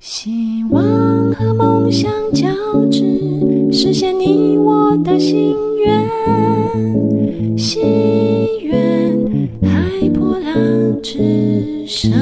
希望和梦想交织，实现你我的心愿。心愿海波浪之上。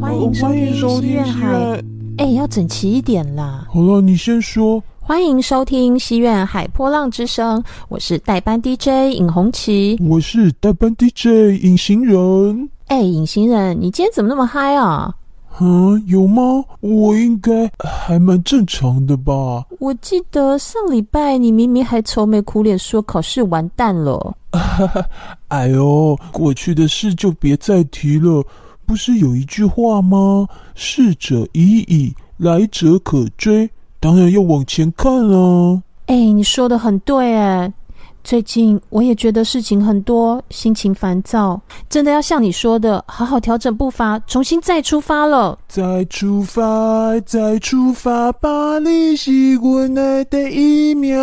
欢迎收听《心愿海》。哎，要整齐一点啦。好了，你先说。欢迎收听《西苑海波浪之声》，我是代班 DJ 尹红旗，我是代班 DJ 隐形人。哎，隐形人，你今天怎么那么嗨啊？嗯，有吗？我应该还蛮正常的吧。我记得上礼拜你明明还愁眉苦脸说考试完蛋了。哎呦，过去的事就别再提了。不是有一句话吗？逝者已矣，来者可追。当然要往前看啊！哎，你说的很对哎。最近我也觉得事情很多，心情烦躁，真的要像你说的，好好调整步伐，重新再出发了。再出发，再出发，巴黎是我的第一秒。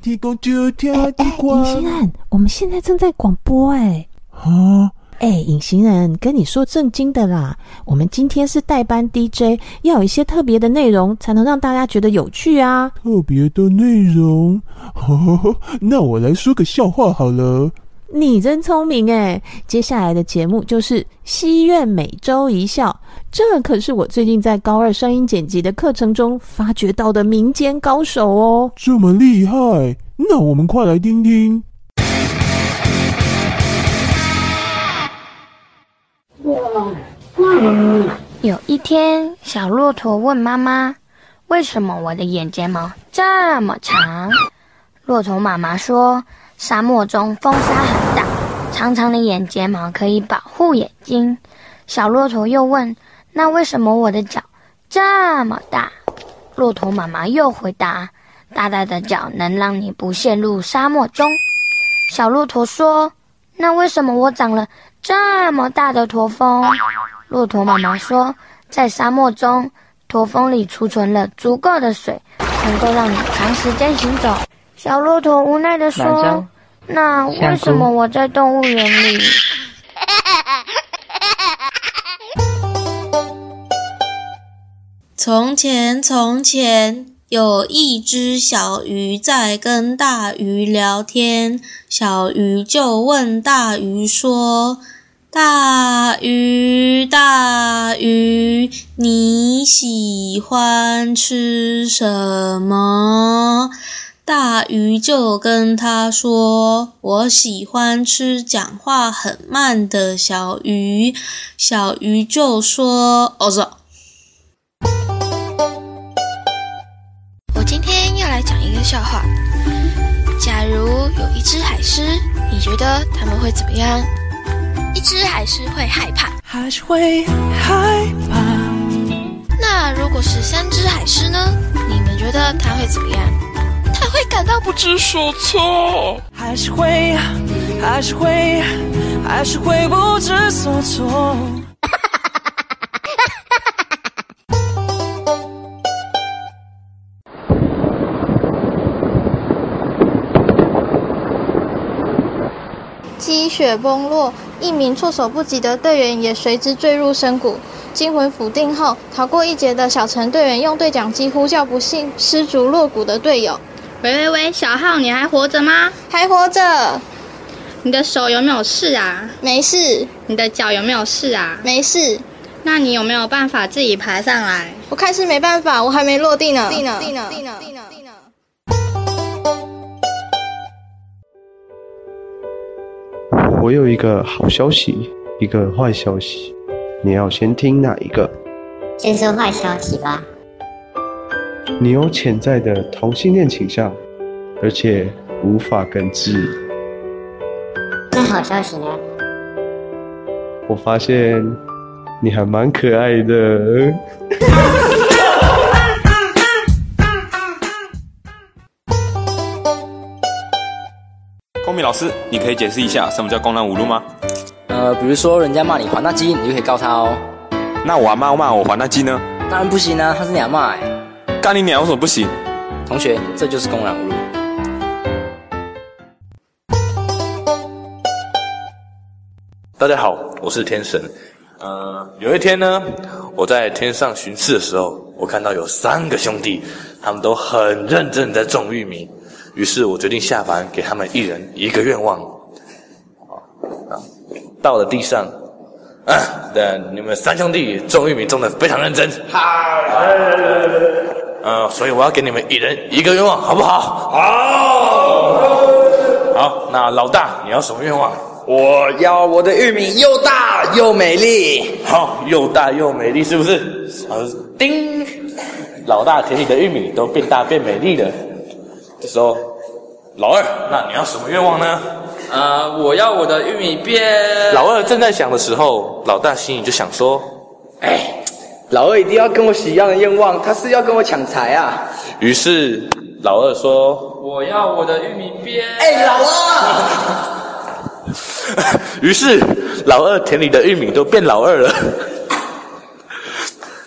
提供九条的光。隐形人，我们现在正在广播哎。啊。哎，隐形人，跟你说正经的啦。我们今天是代班 DJ，要有一些特别的内容，才能让大家觉得有趣啊。特别的内容，哦，那我来说个笑话好了。你真聪明哎！接下来的节目就是西苑每周一笑，这可是我最近在高二声音剪辑的课程中发掘到的民间高手哦。这么厉害，那我们快来听听。有一天，小骆驼问妈妈：“为什么我的眼睫毛这么长？”骆驼妈妈说：“沙漠中风沙很大，长长的眼睫毛可以保护眼睛。”小骆驼又问：“那为什么我的脚这么大？”骆驼妈妈又回答：“大大的脚能让你不陷入沙漠中。”小骆驼说：“那为什么我长了这么大的驼峰？”骆驼妈妈说：“在沙漠中，驼峰里储存了足够的水，能够让你长时间行走。”小骆驼无奈地说：“那为什么我在动物园里？”从前，从前有一只小鱼在跟大鱼聊天，小鱼就问大鱼说。大鱼，大鱼，你喜欢吃什么？大鱼就跟他说：“我喜欢吃讲话很慢的小鱼。”小鱼就说：“哦，是。”我今天要来讲一个笑话。假如有一只海狮，你觉得他们会怎么样？一只海狮会害怕，还是会害怕。那如果是三只海狮呢？你们觉得它会怎么样？它会感到不知所措，还是会，还是会，还是会不知所措。积雪崩落。一名措手不及的队员也随之坠入深谷。惊魂甫定后，逃过一劫的小陈队员用对讲机呼叫不幸失足落谷的队友：“喂喂喂，小浩，你还活着吗？还活着。你的手有没有事啊？没事。你的脚有没有事啊？没事。那你有没有办法自己爬上来？我看是没办法，我还没落地呢。地呢？地呢？地呢？地呢？我有一个好消息，一个坏消息，你要先听哪一个？先说坏消息吧。你有潜在的同性恋倾向，而且无法根治。那好消息呢？我发现你还蛮可爱的。公民老师，你可以解释一下什么叫公然侮辱吗？呃，比如说人家骂你黄大鸡，你就可以告他哦。那我阿妈骂我黄大鸡呢？当然不行啊，他是你阿妈哎。干你娘为什么不行？同学，这就是公然侮辱。大家好，我是天神。呃，有一天呢，我在天上巡视的时候，我看到有三个兄弟，他们都很认真在种玉米。于是我决定下凡，给他们一人一个愿望。啊，到了地上，啊，对，你们三兄弟种玉米种的非常认真。好，呃，所以我要给你们一人一个愿望，好不好？好。好，那老大，你要什么愿望？我要我的玉米又大又美丽。好，又大又美丽，是不是？好，叮，老大田里的玉米都变大变美丽了。这时候，老二，那你要什么愿望呢？啊、呃，我要我的玉米变。老二正在想的时候，老大心里就想说：“哎，老二一定要跟我许一样的愿望，他是要跟我抢财啊。”于是老二说：“我要我的玉米变。”哎，老二。于是，老二田里的玉米都变老二了。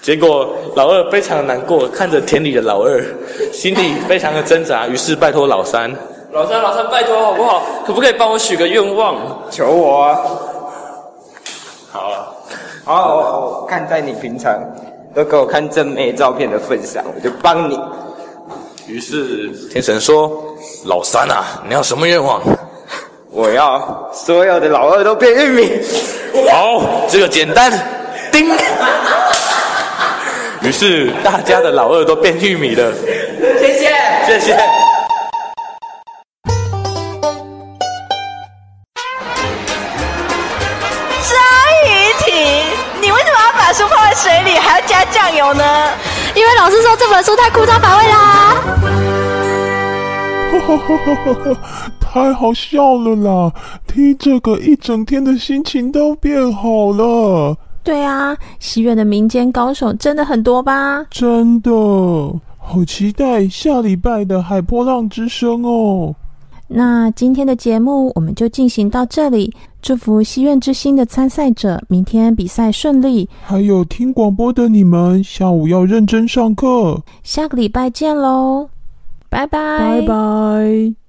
结果，老二非常难过，看着田里的老二，心里非常的挣扎。于是，拜托老三：“老三，老三，拜托好不好？可不可以帮我许个愿望？求我啊！”好啊，好，我我看在你平常都给我看正妹照片的份上，我就帮你。于是，天神说：“老三啊，你要什么愿望？”我要所有的老二都变玉米。好，这个简单。叮。于是大家的老二都变玉米了。谢谢，谢谢。张雨婷，你为什么要把书泡在水里，还要加酱油呢？因为老师说这本书太枯燥乏味啦。哈哈哈哈哈。太好笑了啦！听这个一整天的心情都变好了。对啊，西苑的民间高手真的很多吧？真的，好期待下礼拜的海波浪之声哦。那今天的节目我们就进行到这里，祝福西苑之星的参赛者明天比赛顺利。还有听广播的你们，下午要认真上课。下个礼拜见喽，拜拜，拜拜。